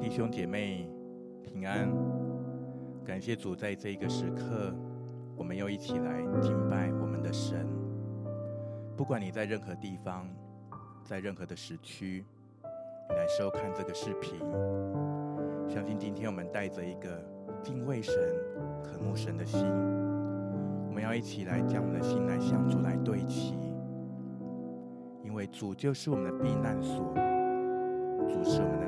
弟兄姐妹平安，感谢主，在这一个时刻，我们又一起来敬拜我们的神。不管你在任何地方，在任何的时区，你来收看这个视频，相信今天我们带着一个敬畏神、渴慕神的心，我们要一起来将我们的心来向主来对齐，因为主就是我们的避难所，主是我们。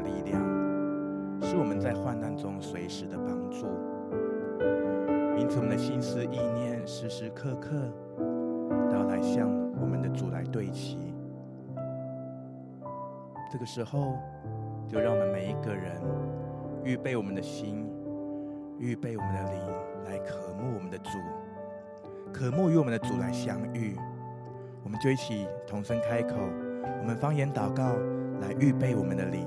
是我们在患难中随时的帮助，因此我们的心思意念时时刻刻都要来向我们的主来对齐。这个时候，就让我们每一个人预备我们的心，预备我们的灵，来渴慕我们的主，渴慕与我们的主来相遇。我们就一起同声开口，我们方言祷告，来预备我们的灵。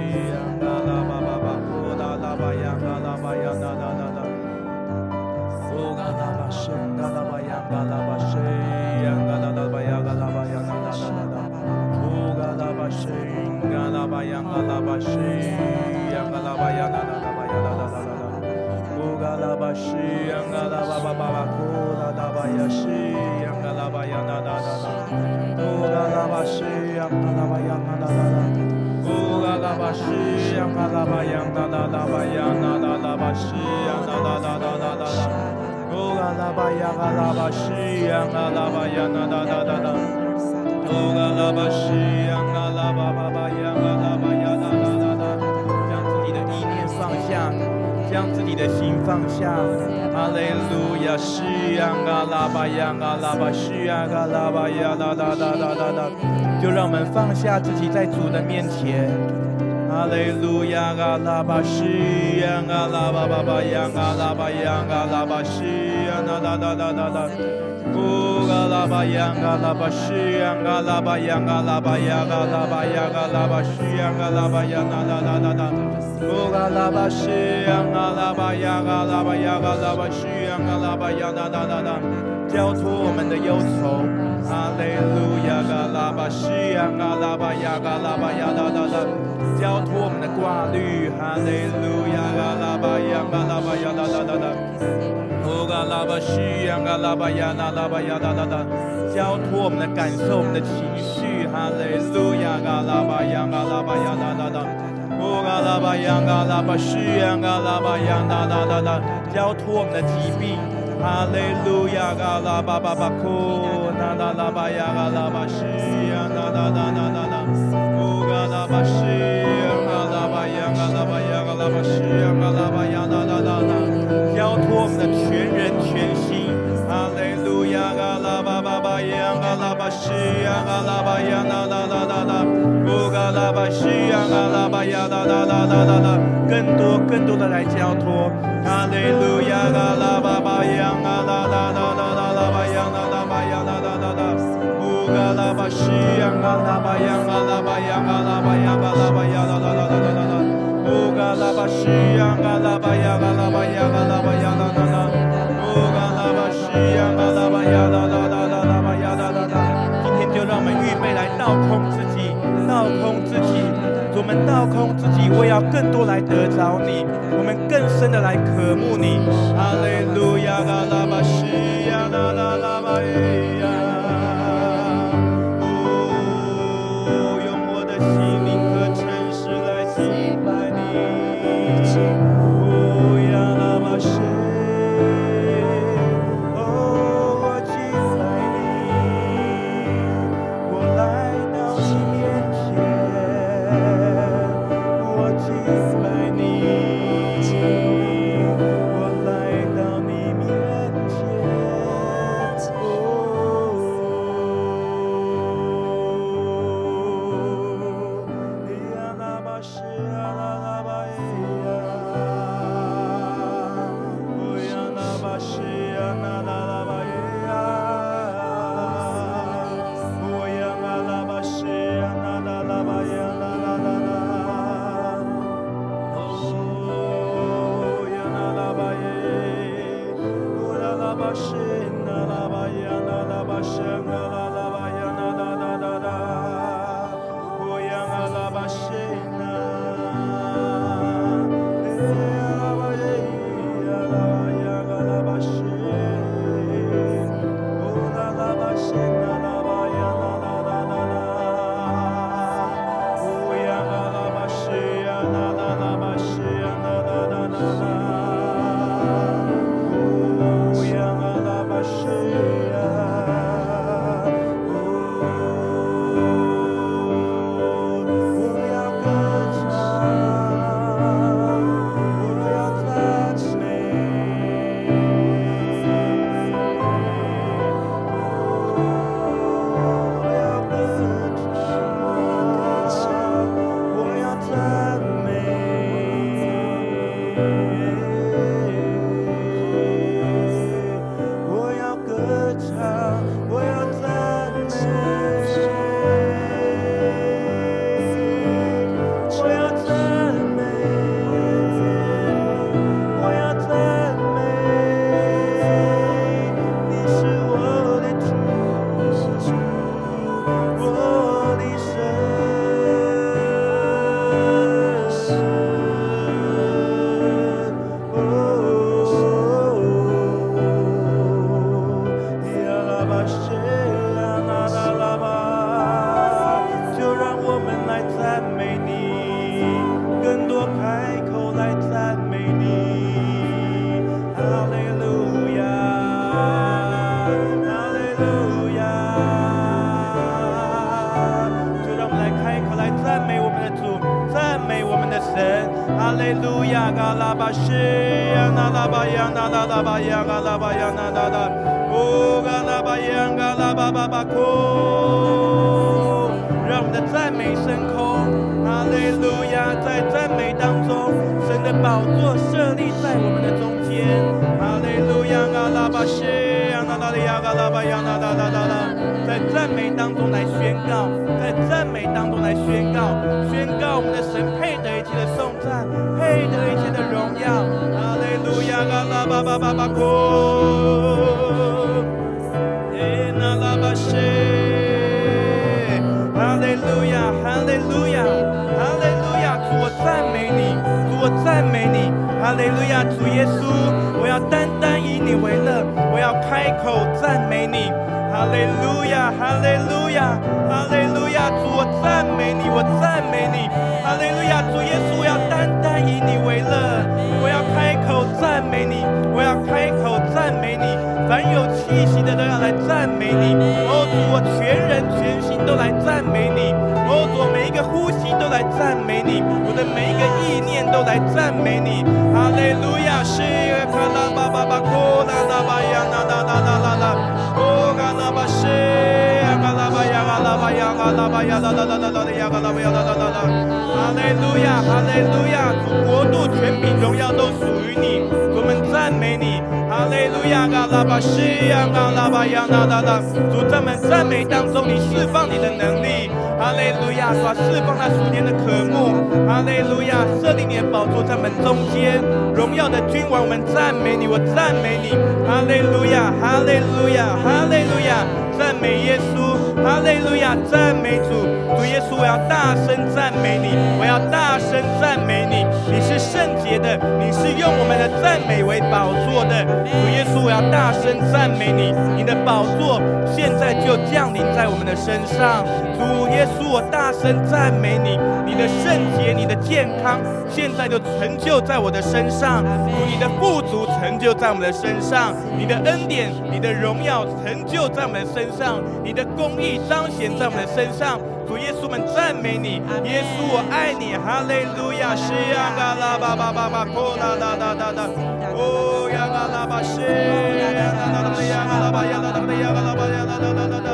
巴，啦啦巴是呀，啦啦啦啦啦啦啦。乌嘎拉巴呀，嘎拉巴是呀，嘎拉巴呀，啦啦啦啦啦。乌嘎拉巴是呀，嘎拉巴巴巴呀，嘎拉巴呀，啦啦啦啦，将自己的意念放下，将自己的心放下。哈利路亚，是呀，嘎拉巴呀，嘎拉巴是呀，嘎拉巴呀，啦啦啦啦啦啦，就让我们放下自己在主的面前。哈利路亚，嘎拉巴是呀，嘎拉巴巴巴呀，嘎拉巴呀，嘎拉巴是呀，啦啦啦啦啦啦。乌嘎拉巴呀，嘎拉巴是呀，嘎拉巴呀，嘎拉巴呀，嘎拉巴呀，嘎拉巴是呀，嘎拉巴呀，啦啦啦啦啦。乌嘎拉巴是呀，嘎拉巴呀，嘎拉巴呀，嘎拉巴是呀，嘎拉巴呀，啦啦啦啦。交托我们的忧愁，哈利路亚，嘎拉巴是呀，嘎拉巴呀，嘎拉巴呀，啦啦啦。交托我们的挂虑，哈利路亚，嘎拉巴呀，嘎拉巴呀，啦啦啦啦。乌嘎拉巴西呀，嘎拉巴呀，那拉巴呀，哒哒哒，交托我们的感受，我们的情绪，哈利路亚，嘎拉巴呀，嘎拉巴呀，哒哒哒，乌嘎拉巴呀，嘎拉巴西呀，嘎拉巴呀，哒哒哒哒，交托我们的疾病，哈利路亚，嘎拉巴巴巴库，那那拉巴呀，嘎拉巴西呀，那那那那那那，乌嘎拉巴西，呀，嘎拉巴呀，嘎拉巴呀，哒哒哒哒，交托我们的全。拉巴西呀，阿拉巴呀，啦啦啦啦啦，乌嘎拉巴西呀，阿拉巴呀，啦啦啦啦啦啦，更多更多的来交托，哈利路亚，阿拉巴巴呀，阿拉啦啦啦啦啦巴呀，啦啦巴呀，啦啦啦啦，乌嘎拉巴西呀，阿拉巴呀，阿拉巴呀，阿拉巴呀，阿拉巴呀，啦啦啦啦啦啦，乌嘎今天就让我们预备来，倒空自己，倒空自己，我们倒空自己，我要更多来得着你，我们更深的来渴慕你。哈利路亚，嘎拉巴西利路亚，阿拉巴西，阿拉拉巴亚，阿拉拉巴亚，阿拉巴亚，阿拉拉，哦，阿拉巴亚，阿拉巴巴巴库，让我们的赞美升空，阿利路亚，在赞美当中，神的宝座设立在我们的中间，阿利路亚，阿拉巴西，阿拉拉利亚，阿拉巴亚，阿拉拉拉拉，在赞美当中来宣告。在赞美当中来宣告，宣告我们的神配得一切的颂赞，配得一切的荣耀。哈利路亚，阿拉巴巴巴巴库，耶那拉巴谢，哈利路亚，哈利路亚，哈利路亚，主我赞美你，主我赞美你，哈利路亚，主耶稣，我要单单以你为乐，我要开口赞美你。哈利路亚，哈利路亚，哈利路亚！主，我赞美你，我赞美你。哈利路亚，主耶稣要，单单以你为乐。我要开口赞美你，我要开口赞美你。凡有气息的都要来赞美你。哦，主，我全人全心都来赞美你。哦，主，每一个呼吸都来赞美你。我的每一个意念都来赞美你。哈利路亚，是卡拉巴巴巴库拉拉巴，啦啦啦啦啦。阿拉巴呀拉拉拉拉拉的呀拉拉巴呀拉拉拉拉，哈利路亚哈利路亚，国度全品荣耀都属于你，我们赞美你，哈利路亚阿拉巴西呀阿拉巴呀拉拉拉，主在我们赞美当中，你释放你的能力。哈利路亚，把释放他属天的渴慕，哈利路亚，设立你宝座在门中间，荣耀的君王，我们赞美你，我赞美你，哈利路亚，哈利路亚，哈利路亚，赞美耶稣，哈利路亚，赞美主，主耶稣，我要大声赞美你，我要大声赞美你，你是圣。的，你是用我们的赞美为宝座的，主耶稣，我要大声赞美你，你的宝座现在就降临在我们的身上，主耶稣，我大声赞美你，你的圣洁、你的健康，现在就成就在我的身上，你的富足成就在我们的身上，你的恩典、你的荣耀成就在我们的身上，你的公义彰显在我们的身上。主耶稣们赞美你，耶稣我爱你，哈利路亚，是呀，嘎啦巴巴巴巴，哦啦啦啦啦啦，哦呀嘎啦巴是，呀啦啦啦啦呀嘎啦巴呀啦啦啦呀嘎啦巴呀啦啦啦啦啦。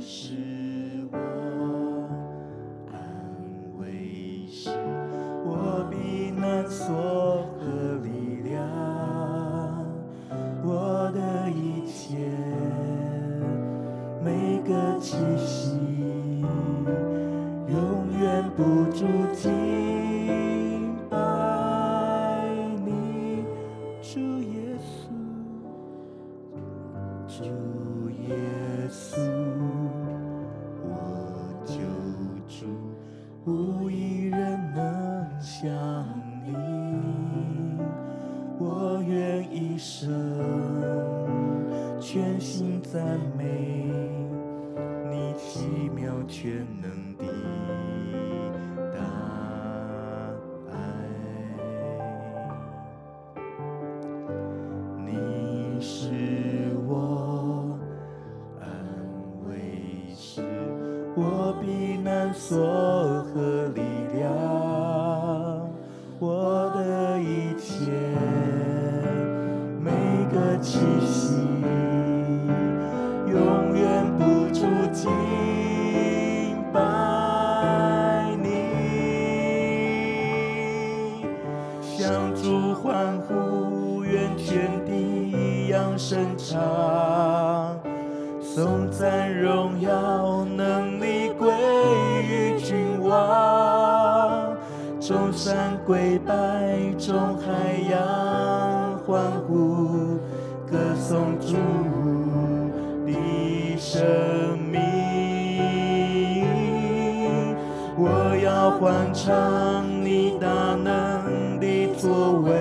是能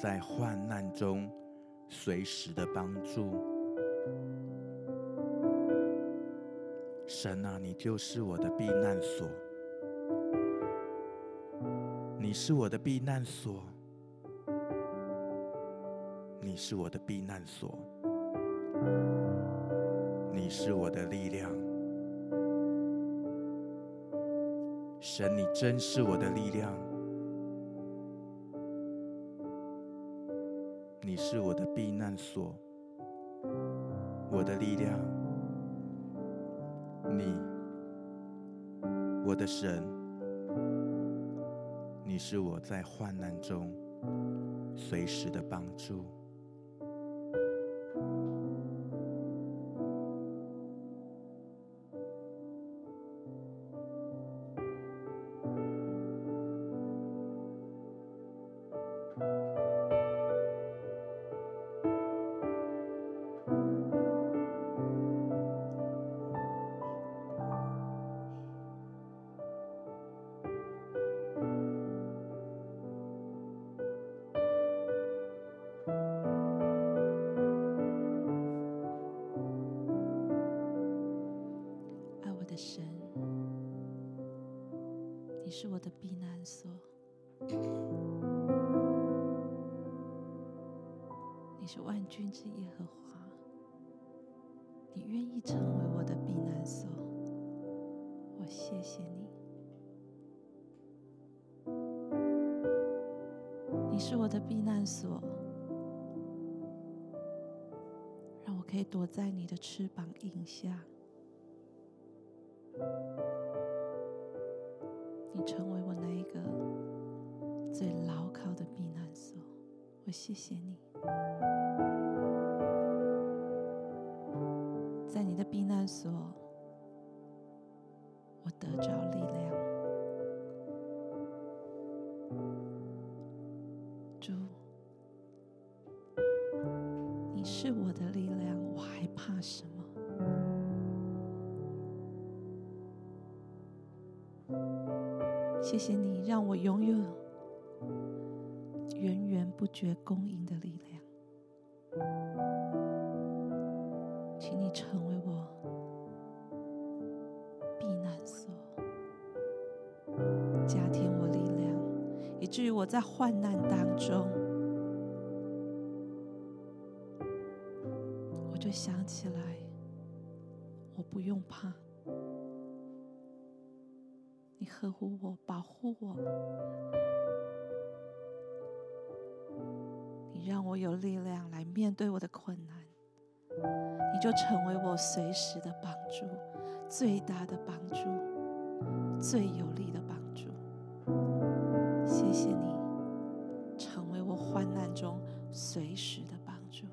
在患难中随时的帮助。神啊，你就是我的避难所。你是我的避难所，你是我的避难所，你是我的力量。神，你真是我的力量，是我的避难所，我的力量，你，我的神。你是我在患难中随时的帮助。是我的避难所，你是万军之耶和华，你愿意成为我的避难所，我谢谢你。你是我的避难所，让我可以躲在你的翅膀荫下。谢谢你，患难当中，我就想起来，我不用怕。你呵护我，保护我，你让我有力量来面对我的困难，你就成为我随时的帮助，最大的帮助，最有力的帮助。谢谢你，患难中随时的帮助，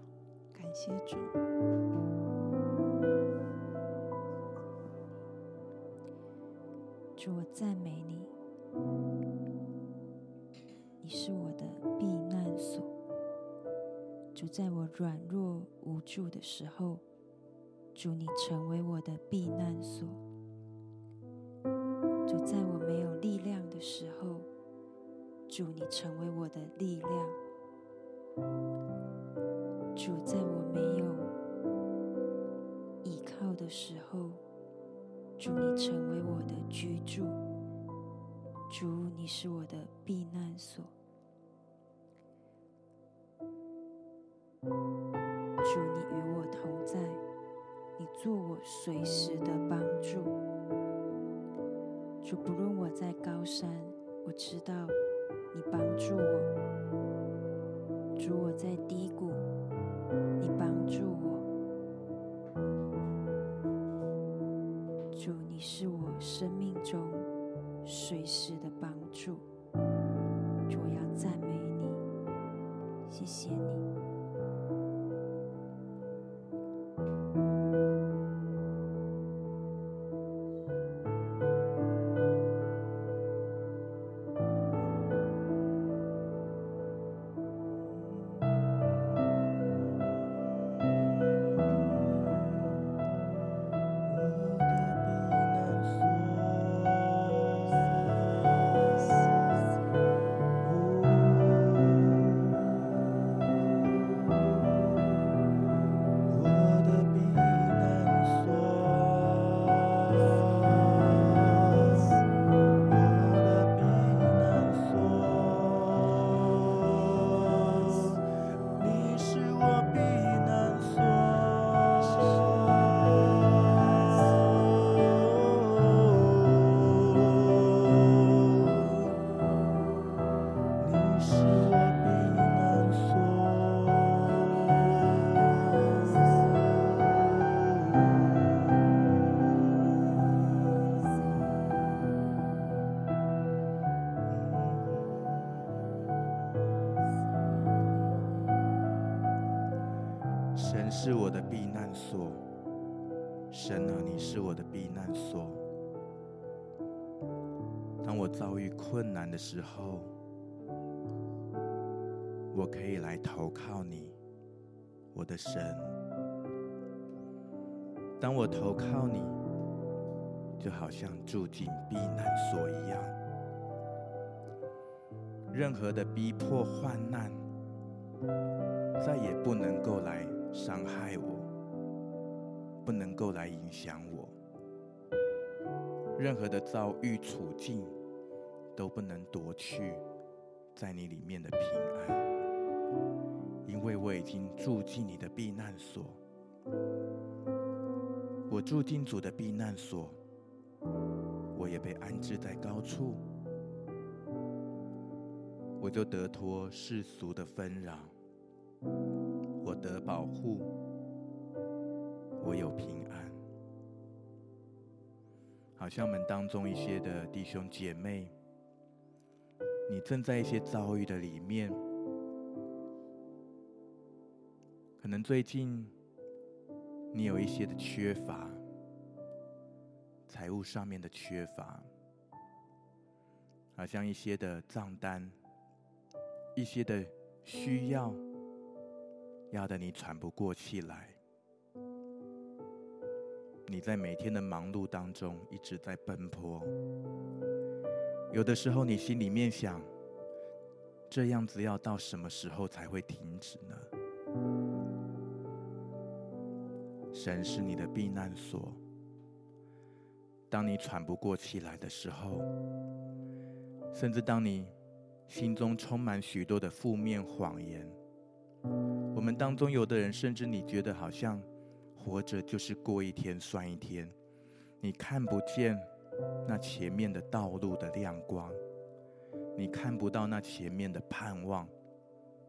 感谢主。主，我赞美你，你是我的避难所。主，在我软弱无助的时候，主，你成为我的避难所。主，在我没有力量的时候，主，你成为我的力量。主，在我没有依靠的时候。主，你成为我的居住；主，你是我的避难所；主，你与我同在，你做我随时的帮助。主，不论我在高山，我知道你帮助我，主，我在低谷，你帮助我，主，你是我生命中随时的帮助，主，我要赞美你，谢谢你。遭遇困难的时候，我可以来投靠你，我的神。当我投靠你，就好像住进避难所一样，任何的逼迫、患难，再也不能够来。伤害我，不能够来影响我。任何的遭遇处境，都不能夺去在你里面的平安，因为我已经住进你的避难所。我住进主的避难所，我也被安置在高处，我就得脱世俗的纷扰。我得保护，我有平安。好像我们当中一些的弟兄姐妹，你正在一些遭遇的里面，可能最近你有一些的缺乏，财务上面的缺乏，好像一些的账单，一些的需要。压得你喘不过气来，你在每天的忙碌当中一直在奔波。有的时候你心里面想，这样子要到什么时候才会停止呢？神是你的避难所。当你喘不过气来的时候，甚至当你心中充满许多的负面谎言。我们当中有的人，甚至你觉得好像活着就是过一天算一天，你看不见那前面的道路的亮光，你看不到那前面的盼望，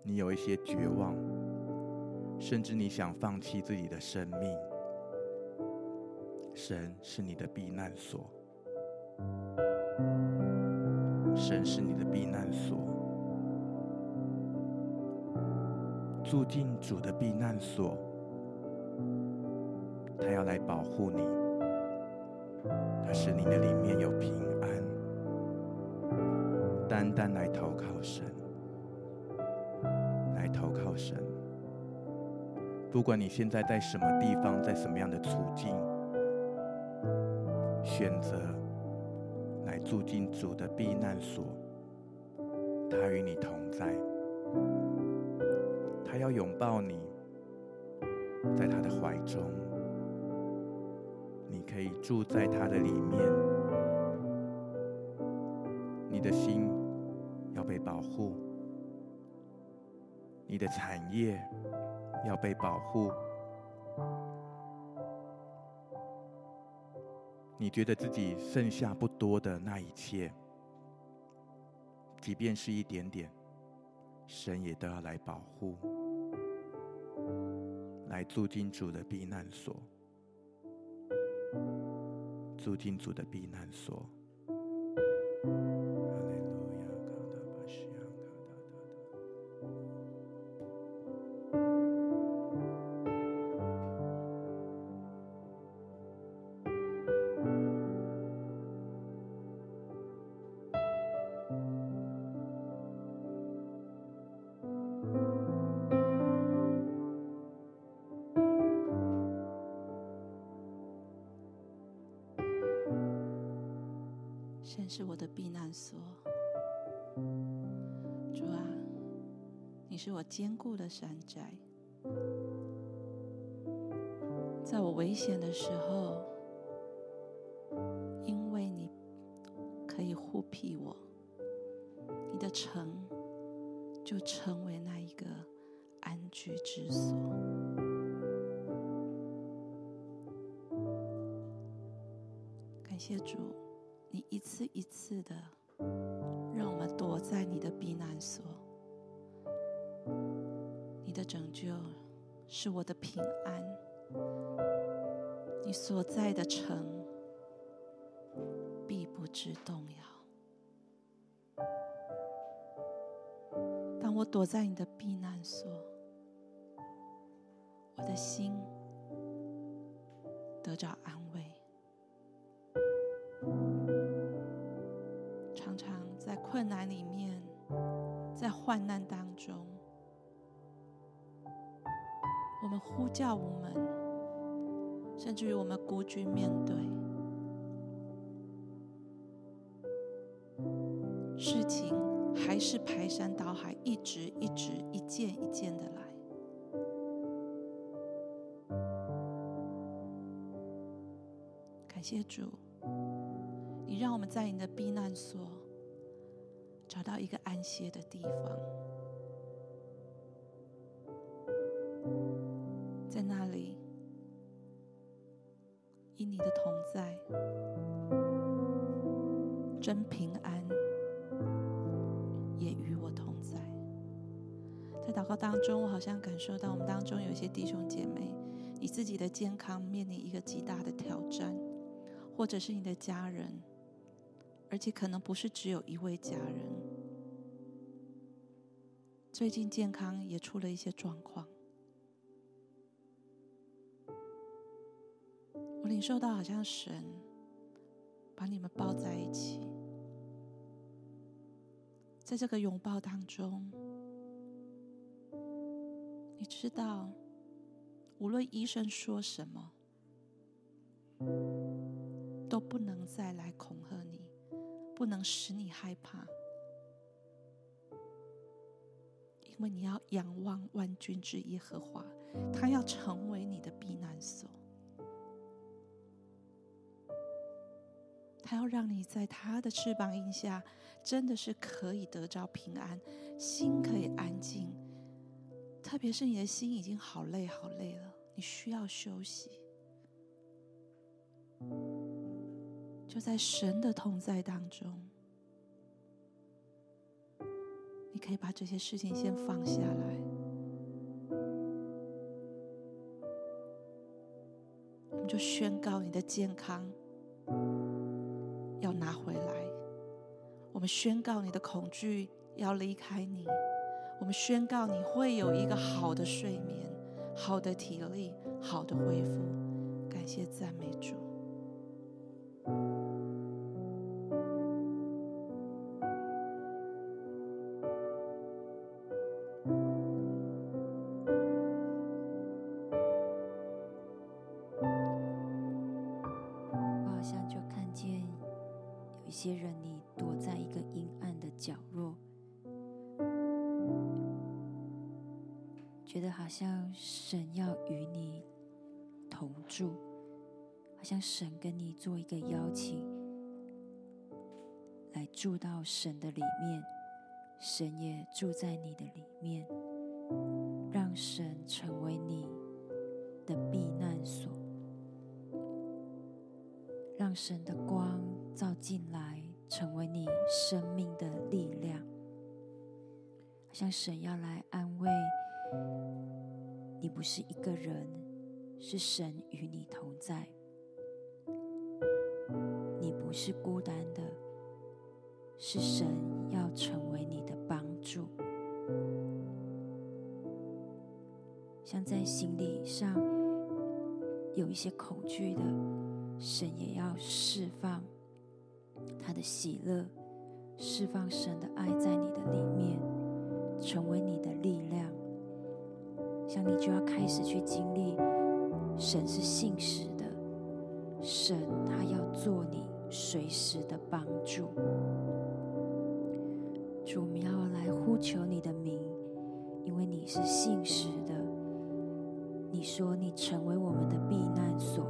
你有一些绝望，甚至你想放弃自己的生命。神是你的避难所，神是你的避难所。住进主的避难所，他要来保护你，而是你的里面有平安。单单来投靠神，来投靠神。不管你现在在什么地方，在什么样的处境，选择来住进主的避难所，他与你同在。他要拥抱你，在他的怀中，你可以住在他的里面。你的心要被保护，你的产业要被保护。你觉得自己剩下不多的那一切，即便是一点点，神也都要来保护，来住进主的避难所，住进主的避难所。是我坚固的山寨，在我危险的时候，因为你可以护庇我，你的城就成为那一个安居之所。感谢主。你一次一次的让我们躲在你的避难所，的拯救是我的平安，你所在的城必不致动摇。当我躲在你的避难所，我的心得着安慰。常常在困难里面，在患难当中，我们呼叫我们，甚至于我们孤军面对事情，还是排山倒海，一直一直一件一件的来。感谢主，你让我们在你的避难所。找到一个安歇的地方，好像感受到我们当中有一些弟兄姐妹，你自己的健康面临一个极大的挑战，或者是你的家人。而且可能不是只有一位家人，最近健康也出了一些状况。我领受到好像神把你们抱在一起，在这个拥抱当中，你知道，无论医生说什么，都不能再来恐吓你。不能使你害怕，因为你要仰望万军之耶和华，他要成为你的避难所，他要让你在他的翅膀荫下，真的是可以得着平安，心可以安静。特别是你的心已经好累好累了，你需要休息。就在神的同在当中，你可以把这些事情先放下来。我们就宣告你的健康要拿回来，我们宣告你的恐惧要离开你，我们宣告你会有一个好的睡眠、好的体力、好的恢复。感谢赞美主。神与你同在。你不是孤单的，是神要成为你的帮助。像在心理上有一些恐惧的，神也要释放他的喜乐，释放神的爱在你的里面，成为你的力量。像你就要开始去经历，神是信实的，神他要做你随时的帮助。主，我们要来呼求你的名，因为你是信实的。你说你成为我们的避难所，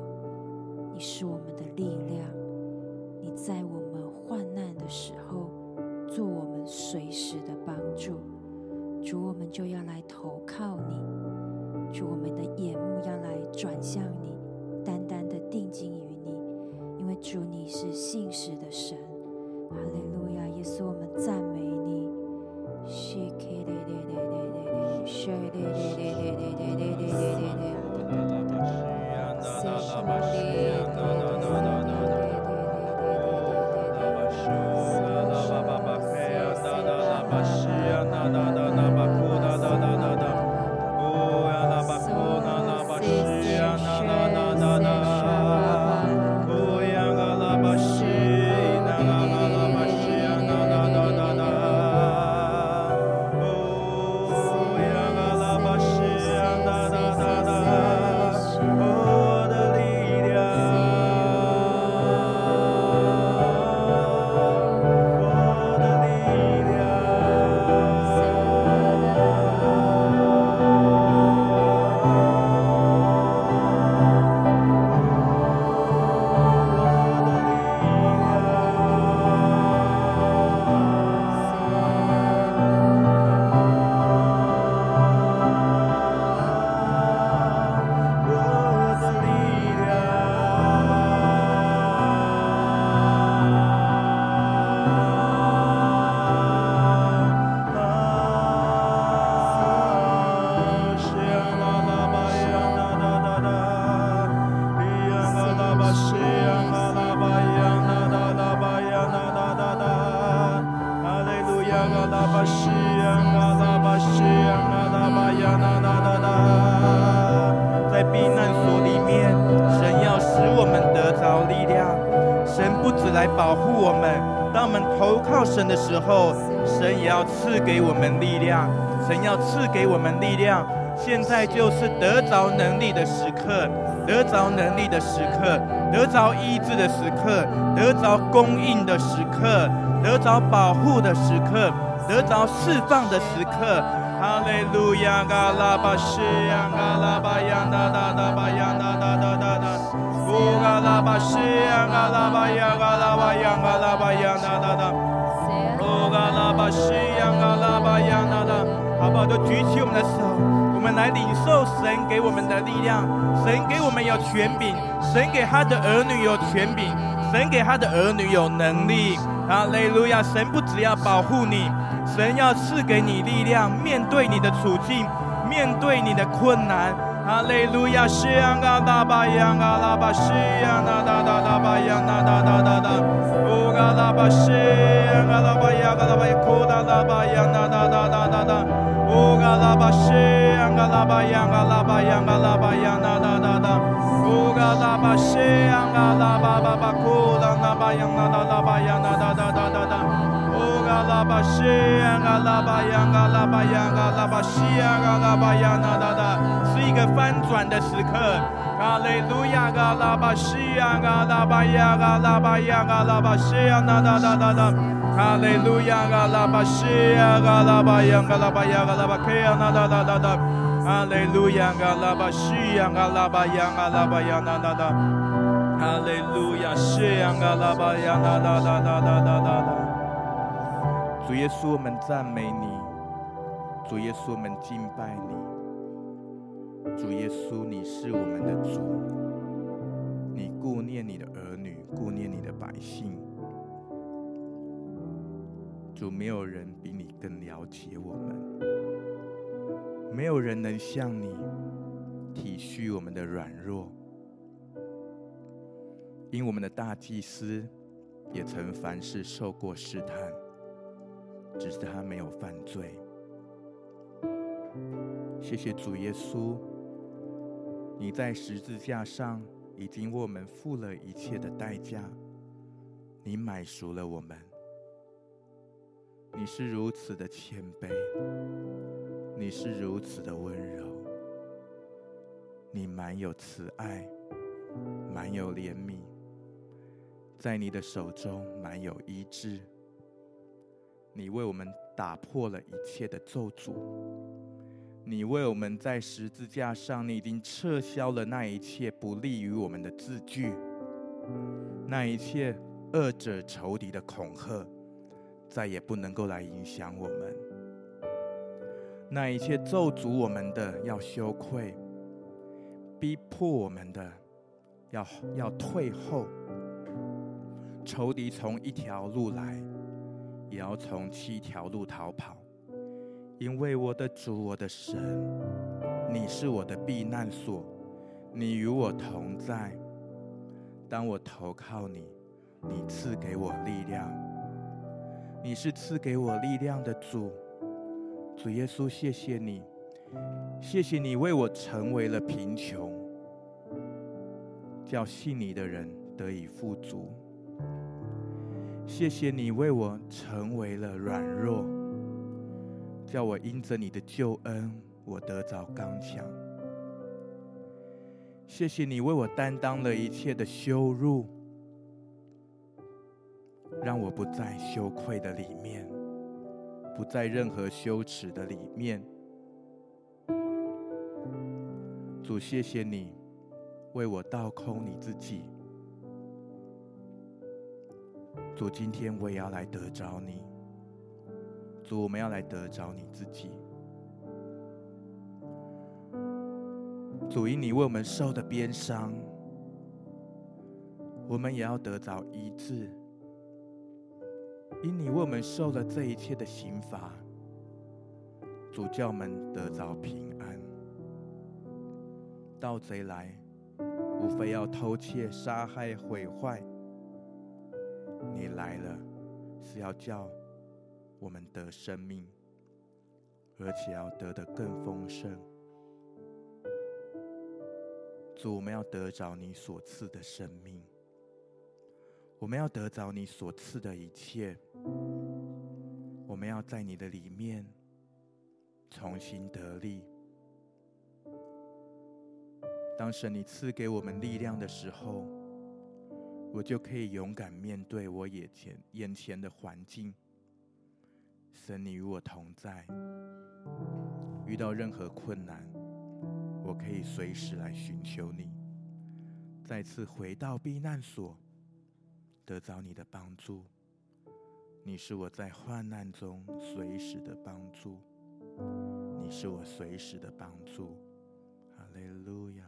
你是我们的力量。你在我们患难的时候，做我们随时的帮助。主，我们就要来投靠你。主，我们的眼目要来转向你，单单的定睛于你，因为主你是信实的神。哈利路亚，耶稣，我们赞美赐给我们力量，现在就是得着能力的时刻，得着能力的时刻，得着医治的时刻，得着供应的时刻，得着保护的时刻，得着释放的时刻。哈利路亚！嘎拉巴西呀，嘎拉巴呀，哒哒哒巴呀，哒哒哒哒哒。乌嘎拉巴西呀，嘎拉巴呀，嘎拉巴呀，嘎拉巴呀，哒哒哒。嘎拉巴西呀，嘎拉巴呀，那那，好不好？都举起我们的手，我们来领受神给我们的力量。神给我们有权柄，神给他的儿女有权柄，神给他的儿女有能力。哈利路亚！神不只要保护你，神要赐给你力量，面对你的处境，面对你的困难。哈利路亚！西呀，嘎拉巴呀，嘎拉巴西呀，那那那那巴呀，那那那那那，乌嘎拉巴西呀，嘎拉巴呀，嘎拉巴呀，库达拉巴呀，那那那那那那，乌嘎拉巴西呀，嘎拉巴呀，嘎拉巴呀，嘎拉巴呀，那那那那，乌嘎拉巴西呀，嘎拉巴巴巴库达拉巴呀，那那那巴呀，那那那那那那，乌嘎拉巴西呀，嘎拉巴呀，嘎拉巴呀，嘎拉巴西呀，嘎拉巴呀，那那那，是一个。翻转的时刻，哈利路亚，嘎拉巴西亚，嘎拉巴呀，嘎拉巴呀，嘎拉巴西亚，呐呐呐呐呐，哈利路亚，阿拉巴西亚，嘎拉巴呀，嘎拉巴呀，嘎拉巴开呀，呐呐呐呐呐，哈利路亚，阿拉巴西亚，嘎拉巴呀，嘎拉巴呀，那那那，哈利路亚，西亚，嘎拉巴呀，呐呐呐呐呐呐呐，主耶稣，我们赞美你，主耶稣，我们敬拜你。主耶稣，你是我们的主，你顾念你的儿女，顾念你的百姓。主，没有人比你更了解我们，没有人能像你体恤我们的软弱。因我们的大祭司也曾凡事受过试探，只是他没有犯罪。谢谢主耶稣，你在十字架上已经为我们付了一切的代价，你买赎了我们。你是如此的谦卑，你是如此的温柔，你满有慈爱，满有怜悯，在你的手中满有医治。你为我们打破了一切的咒诅，你为我们在十字架上，你已经撤销了那一切不利于我们的字句，那一切恶者仇敌的恐吓。再也不能够来影响我们。那一切咒诅我们的要羞愧，逼迫我们的要要退后。仇敌从一条路来，也要从七条路逃跑。因为我的主，我的神，你是我的避难所，你与我同在。当我投靠你，你赐给我力量。你是赐给我力量的主，主耶稣，谢谢你，谢谢你为我成为了贫穷，叫信你的人得以富足。谢谢你为我成为了软弱，叫我因着你的救恩，我得着刚强。谢谢你为我担当了一切的羞辱。让我不在羞愧的里面，不在任何羞耻的里面。主，谢谢你为我倒空你自己。主，今天我也要来得着你。主，我们要来得着你自己。主，因你为我们受的鞭伤，我们也要得着医治。因你为我们受了这一切的刑罚，主教们得着平安。盗贼来，无非要偷窃、杀害、毁坏。你来了，是要叫我们得生命，而且要得的更丰盛。主，我们要得着你所赐的生命。我们要得着你所赐的一切，我们要在你的里面重新得力。当神你赐给我们力量的时候，我就可以勇敢面对我眼前眼前的环境。神你与我同在，遇到任何困难，我可以随时来寻求你，再次回到避难所。得着你的帮助，你是我在患难中随时的帮助，你是我随时的帮助。哈利路亚。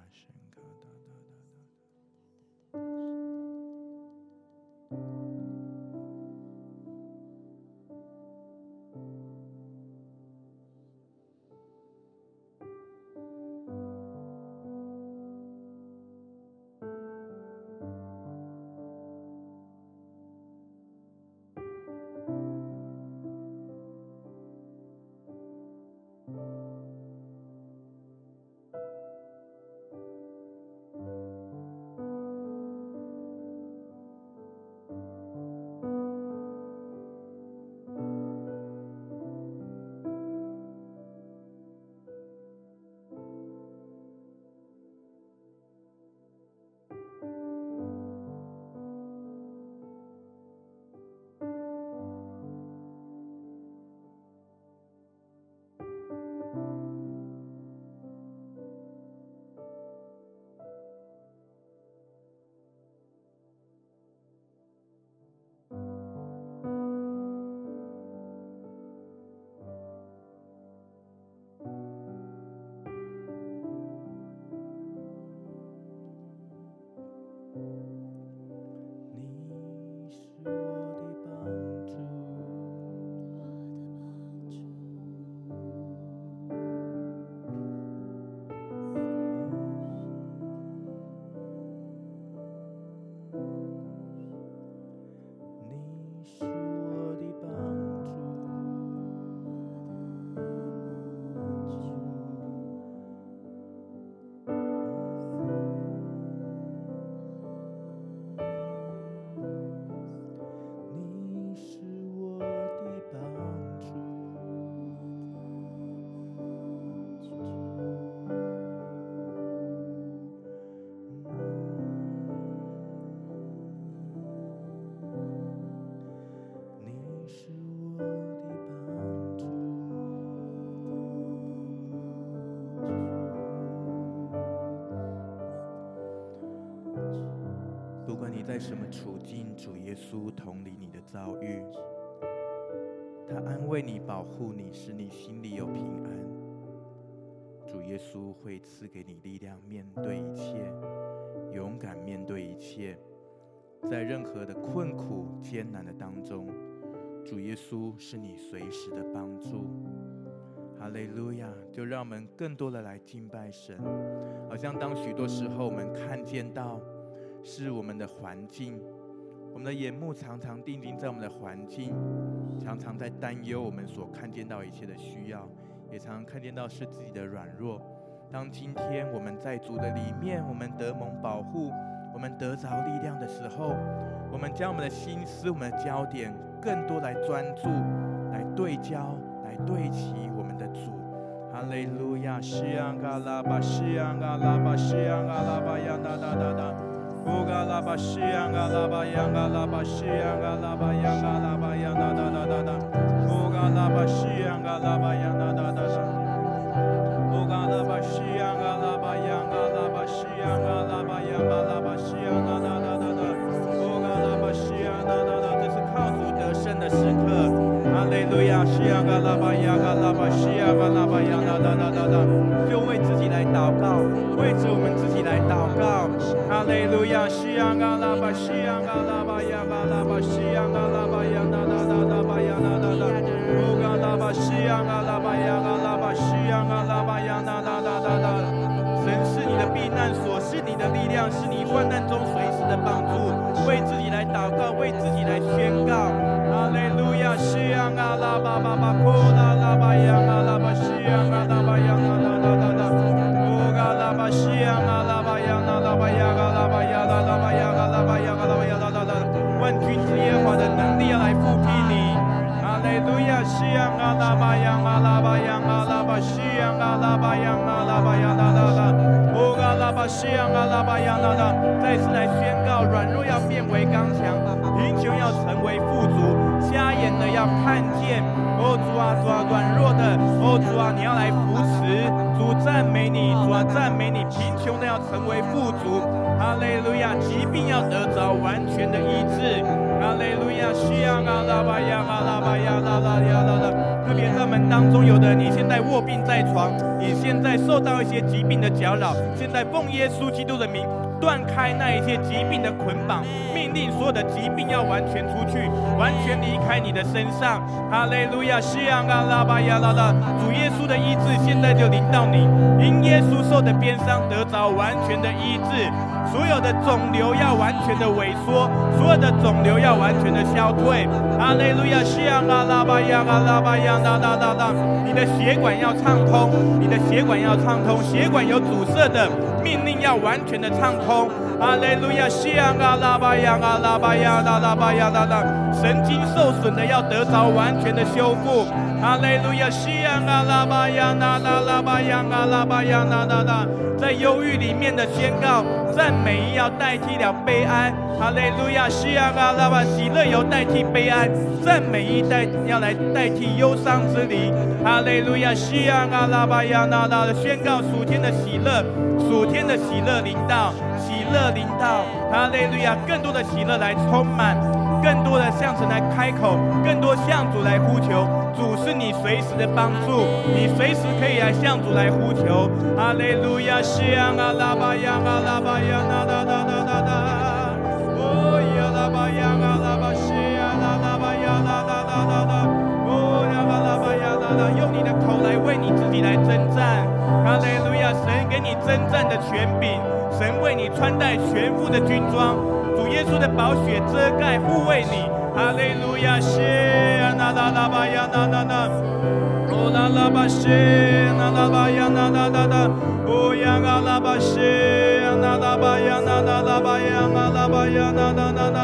什么处境，主耶稣同理你的遭遇，他安慰你、保护你，使你心里有平安。主耶稣会赐给你力量，面对一切，勇敢面对一切，在任何的困苦、艰难的当中，主耶稣是你随时的帮助。哈利路亚！就让我们更多的来敬拜神，好像当许多时候我们看见到是我们的环境，我们的眼目常常定睛在我们的环境，常常在担忧我们所看见到一切的需要，也常常看见到是自己的软弱。当今天我们在主的里面，我们得蒙保护，我们得着力量的时候，我们将我们的心思、我们的焦点更多来专注、来对焦、来对齐我们的主。哈利路亚，西安嘎拉巴，西安嘎拉巴，西安嘎拉巴，呀哒哒哒哒，乌嘎拉巴，西安嘎拉巴，呀嘎拉巴，西安嘎拉巴，呀嘎拉巴，呀哒哒哒哒哒，乌嘎拉巴，西安嘎拉巴，呀哒哒哒哒，乌嘎拉巴，西安嘎拉巴，呀嘎拉巴，西安嘎拉巴，呀嘎拉巴，西安哒哒哒哒哒，乌嘎拉巴，西安哒哒哒，这是靠主得胜的时刻。哈利路亚，西呀嘎拉巴呀嘎拉巴，西呀嘎拉巴呀哒哒哒哒哒，就为自己来祷告，为着我们自己来祷告。哈利路亚，西呀嘎拉巴，西呀嘎拉巴呀嘎拉巴，西呀嘎拉巴呀哒哒哒哒巴，西呀嘎拉巴呀嘎拉巴，西呀嘎拉巴呀哒哒哒哒哒。神是你的避难所，是你的力量，是你患难中随时的帮助。为自己来祷告，为自己来宣告。哈利路亚，西呀嘎拉巴巴巴，库拉拉巴呀西呀嘎拉巴呀哒哒，再次来宣告，软弱要变为刚强，贫穷要成为富足。瞎眼的要看见，哦主啊主啊，软弱的，哦主啊，你要来扶持，主赞美你，主啊赞美你，贫穷的要成为富足，哈利路亚，疾病要得着完全的医治，哈利路亚，西呀嘎拉巴呀卧病在床，你现在受到一些疾病的搅扰，现在奉耶稣基督的名。断开那一些疾病的捆绑，命令所有的疾病要完全出去，完全离开你的身上。哈利路亚，西呀嘎拉巴亚拉拉，主耶稣的医治现在就临到你，因耶稣受的鞭伤得着完全的医治，所有的肿瘤要完全的萎缩，所有的肿瘤要完全的消退。哈利路亚，西呀嘎拉巴呀嘎拉巴呀啦啦啦啦，你的血管要畅通，你的血管要畅通，血管有阻塞的。命令要完全的畅通，哈利路亚，西呀嘎拉巴呀嘎拉巴呀啦啦巴呀啦啦，神经受损的要得着完全的修复，哈利路亚，西呀嘎拉巴呀那拉拉巴呀嘎拉巴呀那那那，在忧郁里面的宣告，赞美要代替了悲哀，哈利路亚，西呀嘎拉巴，喜乐有代替悲哀，赞美一代要来代替忧伤之灵，哈利路亚，西呀嘎拉巴呀啦啦，宣告属天的喜乐。属天的喜乐临到，喜乐临到，哈利路亚！更多的喜乐来充满，更多的向神来开口，更多向主来呼求。主是你随时的帮助，你随时可以来向主来呼求。哈利路亚！西呀嘎拉巴呀嘎拉巴呀哒哒哒哒哒哒，哦呀拉巴呀嘎拉巴西呀啦啦巴呀啦啦啦啦啦，哦呀嘎拉巴呀啦啦，用你的口来为你自己来征战。哈利路亚！神给你征战的权柄，神为你穿戴全副的军装，主耶稣的宝血遮盖护卫你。哈利路亚！谢啊那拉拉巴呀那那那，哦拉拉巴谢那拉巴呀那那那那，哦呀啊拉巴谢啊那拉巴呀那那拉巴呀啊拉巴呀那那那那，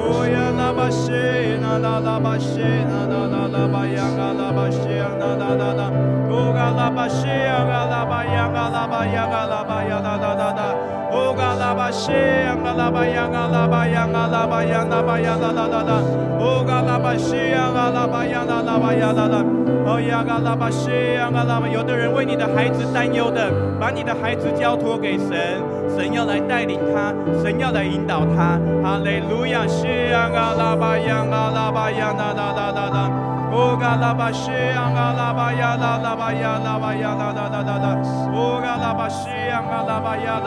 哦呀拉巴谢那拉拉巴谢那那那拉巴呀啊拉巴谢啊那那那那。哦，嘎拉巴西呀，嘎拉巴呀，嘎拉巴呀，嘎拉巴呀，哒哒哒哒。哦，嘎拉巴西呀，嘎拉巴呀，嘎拉巴呀，嘎拉巴呀，拉巴呀，哒哒哒哒。哦，哦嘎拉巴西呀嘎拉巴呀啦拉巴呀啦啦，哦呀嘎拉巴西呀嘎拉巴。有的人为你的孩子担忧的，把你的孩子交托给神，神要来带领他，神要来引导他。哈利路亚，西呀嘎拉巴呀嘎拉巴呀啦啦啦啦啦，哦嘎拉巴西呀嘎拉巴呀啦拉巴呀拉巴呀啦啦啦啦啦，哦嘎拉巴西呀嘎拉巴呀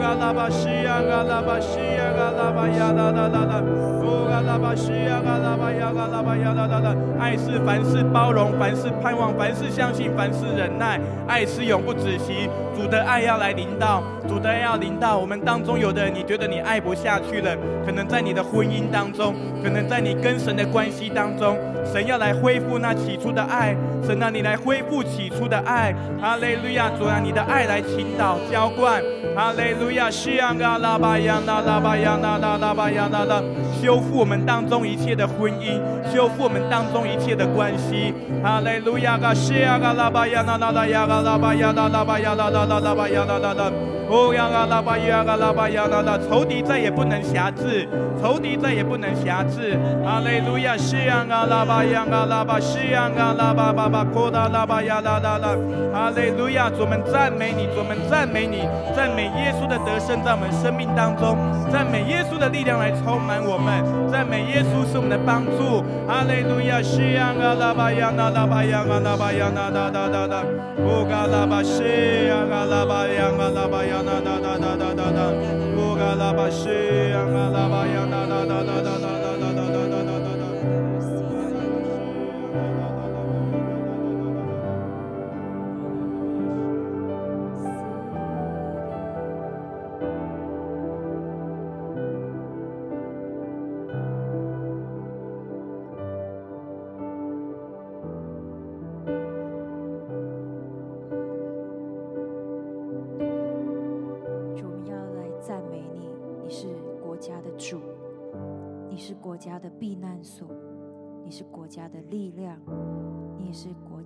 啦拉巴呀啦拉巴呀啦啦啦啦，哦嘎拉巴西呀嘎拉巴西呀嘎拉巴呀啦。啦啦啦，哦嘎啦巴西呀嘎啦巴呀嘎啦巴呀啦啦啦，爱是凡事包容，凡事盼望，凡事相信，凡事忍耐，爱是永不止息。主的爱要来临到，主的爱要临到我们当中。有的你觉得你爱不下去了，可能在你的婚姻当中，可能在你跟神的关系当中，神要来恢复那起初的爱，神让你来恢复起初的爱。哈利路亚，主啊，你的爱来倾倒浇灌。哈利路亚，西安嘎拉巴呀那拉巴呀那拉拉巴呀那拉，修复我们当中一切的婚姻，修复我们当中一切的关系。哈利路亚，嘎西呀嘎拉巴呀那拉拉呀嘎拉巴呀那拉巴呀那拉。啦啦吧呀啦啦啦，哦呀啦啦吧呀啦啦吧呀啦啦，仇敌再也不能辖制，仇敌再也不能辖制。哈利路亚，西呀啦啦吧呀啦啦吧，西呀啦啦吧吧吧，扩大啦吧呀啦啦啦。哈利路亚，主们赞美你，主们赞美你，赞美耶稣的得胜在我们生命当中，赞美耶稣的力量来充满我们，赞美耶稣是我们的帮助。哈利路亚，西呀啦啦吧呀那拉巴呀啦啦吧呀啦啦啦啦啦，哦嘎拉巴西呀。嘎拉巴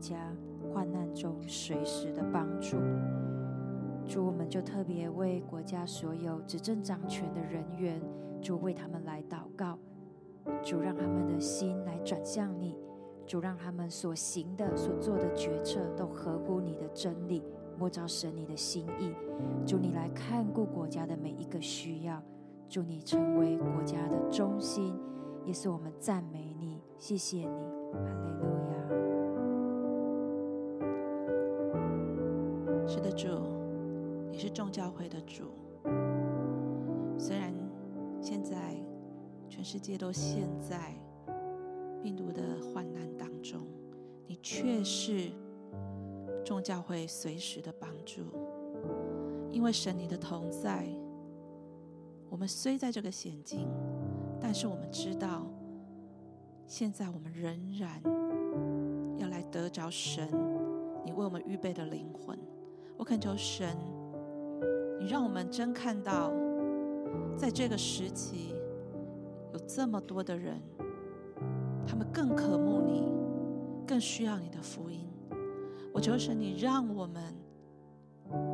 家患难中随时的帮助。主，我们就特别为国家所有执政掌权的人员，主为他们来祷告。主让他们的心来转向你，主让他们所行的、所做的决策都合乎你的真理，摸着神你的心意。主，你来看顾国家的每一个需要，主你成为国家的中心。也是我们赞美你，谢谢你，哈利路是的，主，你是众教会的主。虽然现在全世界都陷在病毒的患难当中，你却是众教会随时的帮助。因为神你的同在，我们虽在这个险境。但是我们知道，现在我们仍然要来得着神，你为我们预备的灵魂。我恳求神，你让我们真看到，在这个时期有这么多的人，他们更渴慕你，更需要你的福音。我求神，你让我们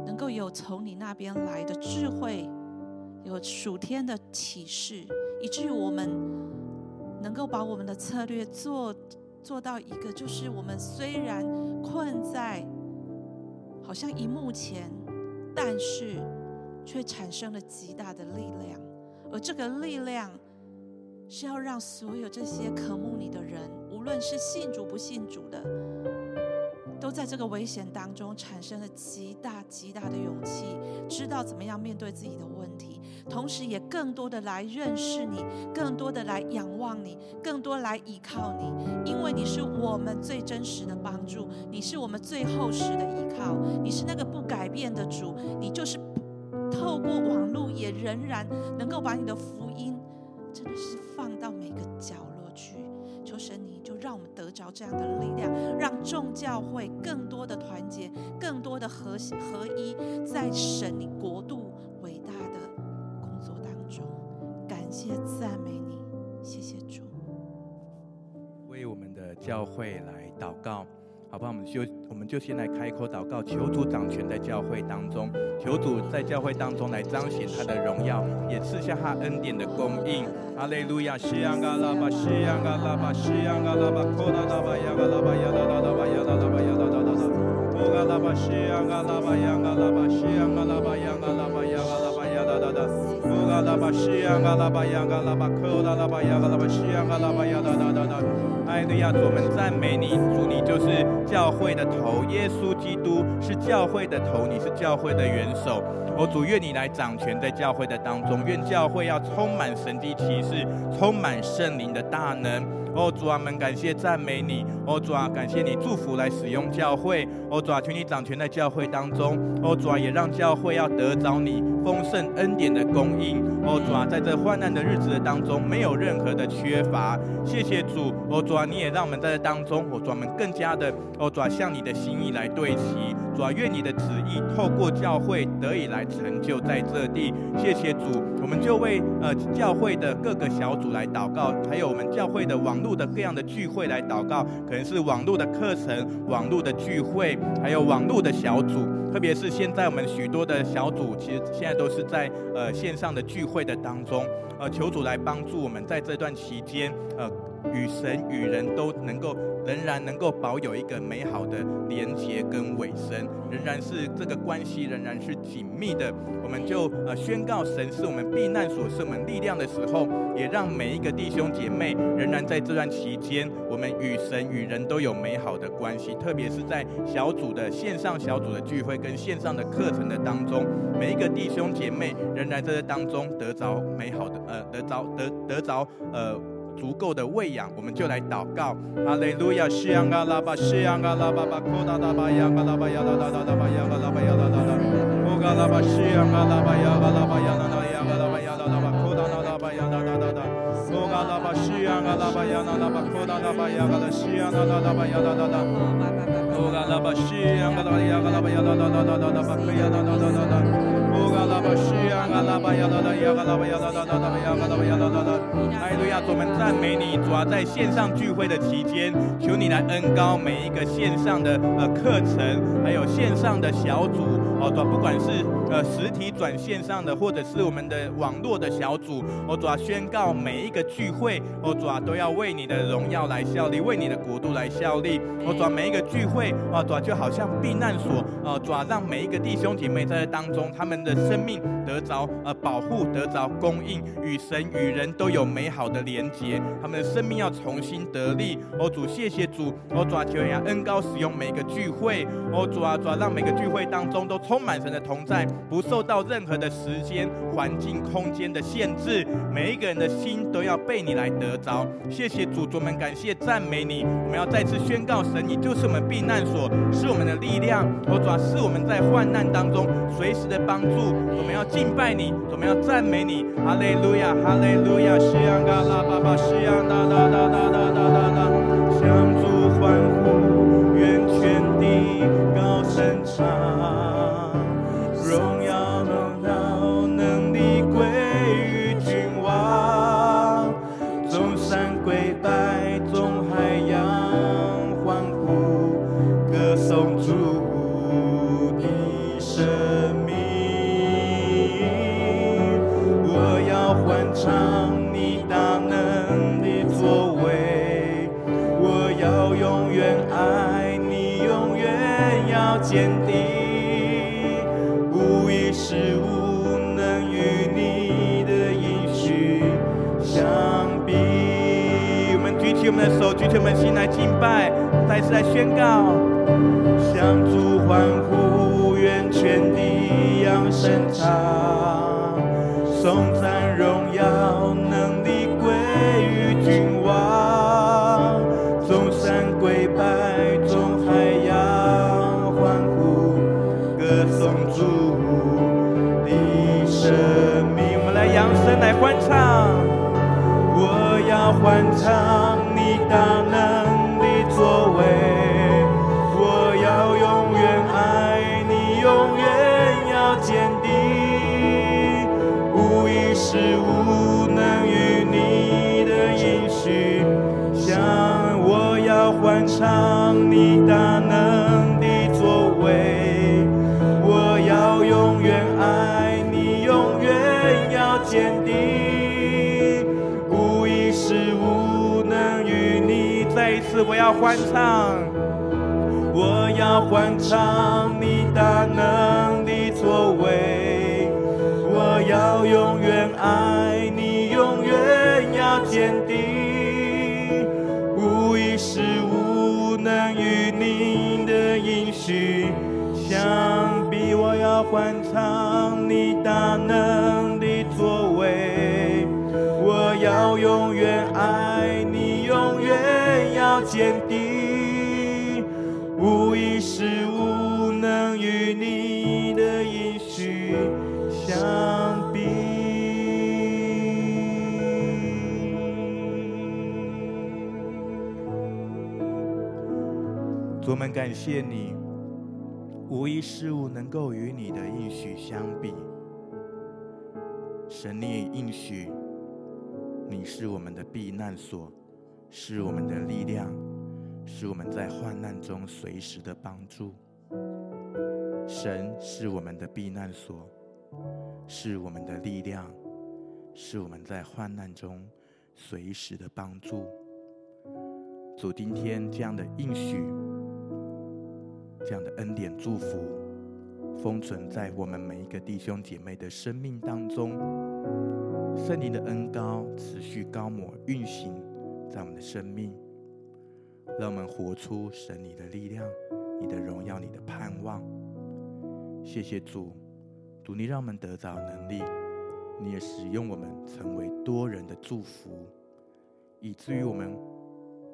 能够有从你那边来的智慧，有属天的启示。以至于我们能够把我们的策略做做到一个，就是我们虽然困在好像一幕前，但是却产生了极大的力量，而这个力量是要让所有这些渴慕你的人，无论是信主不信主的，都在这个危险当中产生了极大极大的勇气，知道怎么样面对自己的问题。同时，也更多的来认识你，更多的来仰望你，更多来依靠你，因为你是我们最真实的帮助，你是我们最厚实的依靠，你是那个不改变的主，你就是透过网络也仍然能够把你的福音，真的是这样的力量，让众教会更多的团结，更多的合合一，在神你国度伟大的工作当中，感。谢赞美你，谢谢主。为我们的教会来祷告，好不好？我们就我们就先来开口祷告，求主掌权在教会当中，求主在教会当中来彰显他的荣耀，也赐下他恩典的供应。哈利路亚！西央嘎拉巴，西央嘎拉巴，西央嘎拉巴，库拉拉巴，央嘎拉巴，央嘎拉巴，央嘎拉巴，央嘎拉巴，库嘎拉巴，西央嘎拉巴，央嘎拉巴，西央嘎拉巴，央嘎拉巴，央嘎拉巴，央嘎拉巴，库嘎拉巴，西央嘎拉巴，央嘎拉巴，库拉拉巴，央嘎拉巴，西央嘎拉巴，央嘎拉巴。爱的亚，主我们赞美你，主你就是教会的头，耶稣基督是教会的头，你是教会的元首。哦，主愿你来掌权在教会的当中，愿教会要充满神的启示，充满圣灵的大能。哦，主啊，们感谢赞美你。哦，主啊，感谢你祝福来使用教会。哦，主啊，求你掌权在教会当中。哦，主啊，也让教会要得着你丰盛恩典的供应。哦，主啊，在这患难的日子当中，没有任何的缺乏。谢谢主。哦，主啊，你也让我们在这当中，哦，主啊，们更加的，哦，主啊，向你的心意来对齐。主啊，愿你的旨意透过教会得以来成就在这地。谢谢主，我们就为呃教会的各个小组来祷告，还有我们教会的网络的各样的聚会来祷告，可能是网络的课程、网络的聚会，还有网络的小组。特别是现在我们许多的小组，其实现在都是在呃线上的聚会的当中。呃，求主来帮助我们在这段期间，呃，与神与人都能够。仍然能够保有一个美好的连结跟尾声，仍然是这个关系仍然是紧密的。我们就呃宣告神是我们避难所，是我们力量的时候，也让每一个弟兄姐妹仍然在这段期间，我们与神与人都有美好的关系。特别是在小组的线上小组的聚会跟线上的课程的当中，每一个弟兄姐妹仍然在这当中得着美好的呃得着得得着呃。足够的喂养，我们就来祷告。阿肋路亚，西央阿拉巴，西央阿拉巴巴，库达达巴，央阿拉巴，央阿拉达达巴，巴，巴，巴，巴，巴，巴，巴，巴，巴，巴，巴，巴，巴，巴，巴，巴，巴，达。哈利路亚，我们赞美你，主要在线上聚会的期间，求你来恩高每一个线上的呃课程，还有线上的小组哦，主不管是呃实体转线上的，或者是我们的网络的小组，哦，主要宣告每一个聚会，哦，主要都要为你的荣耀来效力，为你的国度来效力，哦，主要每一个聚会，哦，主要就好像避难所，哦，主要让每一个弟兄姐妹在当中，他们的生命得着呃保护，得着供应，与神与人都有美好的连结，他们的生命要重新得力。哦主，谢谢主。哦主啊，求你恩高使用每个聚会。哦主啊，主，让每个聚会当中都充满神的同在，不受到任何的时间、环境、空间的限制。每一个人的心都要被你来得着。谢谢主，主们感谢赞美你。我们要再次宣告神，你就是我们避难所，是我们的力量。哦主啊，是我们在患难当中随时的帮助。我们要敬拜你，我们要赞美你。哈利路亚，哈利路亚，西央嘎啦巴巴，西央哒哒哒哒哒哒哒哒，向主欢呼，愿全地高声唱。举起我们心来敬拜，再次来宣告，向主欢呼，愿全地扬声唱，欢唱，我要欢唱你大能的作为，我要永远爱你，永远要坚定，无一事无能与你的应许相比。我要欢谢你。无一事物能够与你的应许相比。神，你应许，你是我们的避难所，是我们的力量，是我们在患难中随时的帮助。神是我们的避难所，是我们的力量，是我们在患难中随时的帮助。主，今天这样的应许。这样的恩典祝福，封存在我们每一个弟兄姐妹的生命当中。圣灵的恩高持续高抹运行在我们的生命，让我们活出神你的力量、你的荣耀、你的盼望。谢谢主，主你让我们得着能力，你也使用我们成为多人的祝福，以至于我们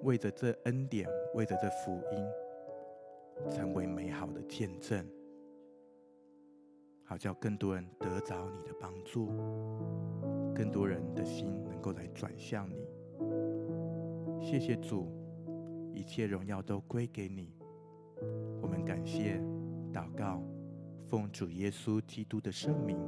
为着这恩典，为着这福音。成为美好的见证，好叫更多人得着你的帮助，更多人的心能够来转向你。谢谢主，一切荣耀都归给你。我们感谢祷告，奉主耶稣基督的圣名。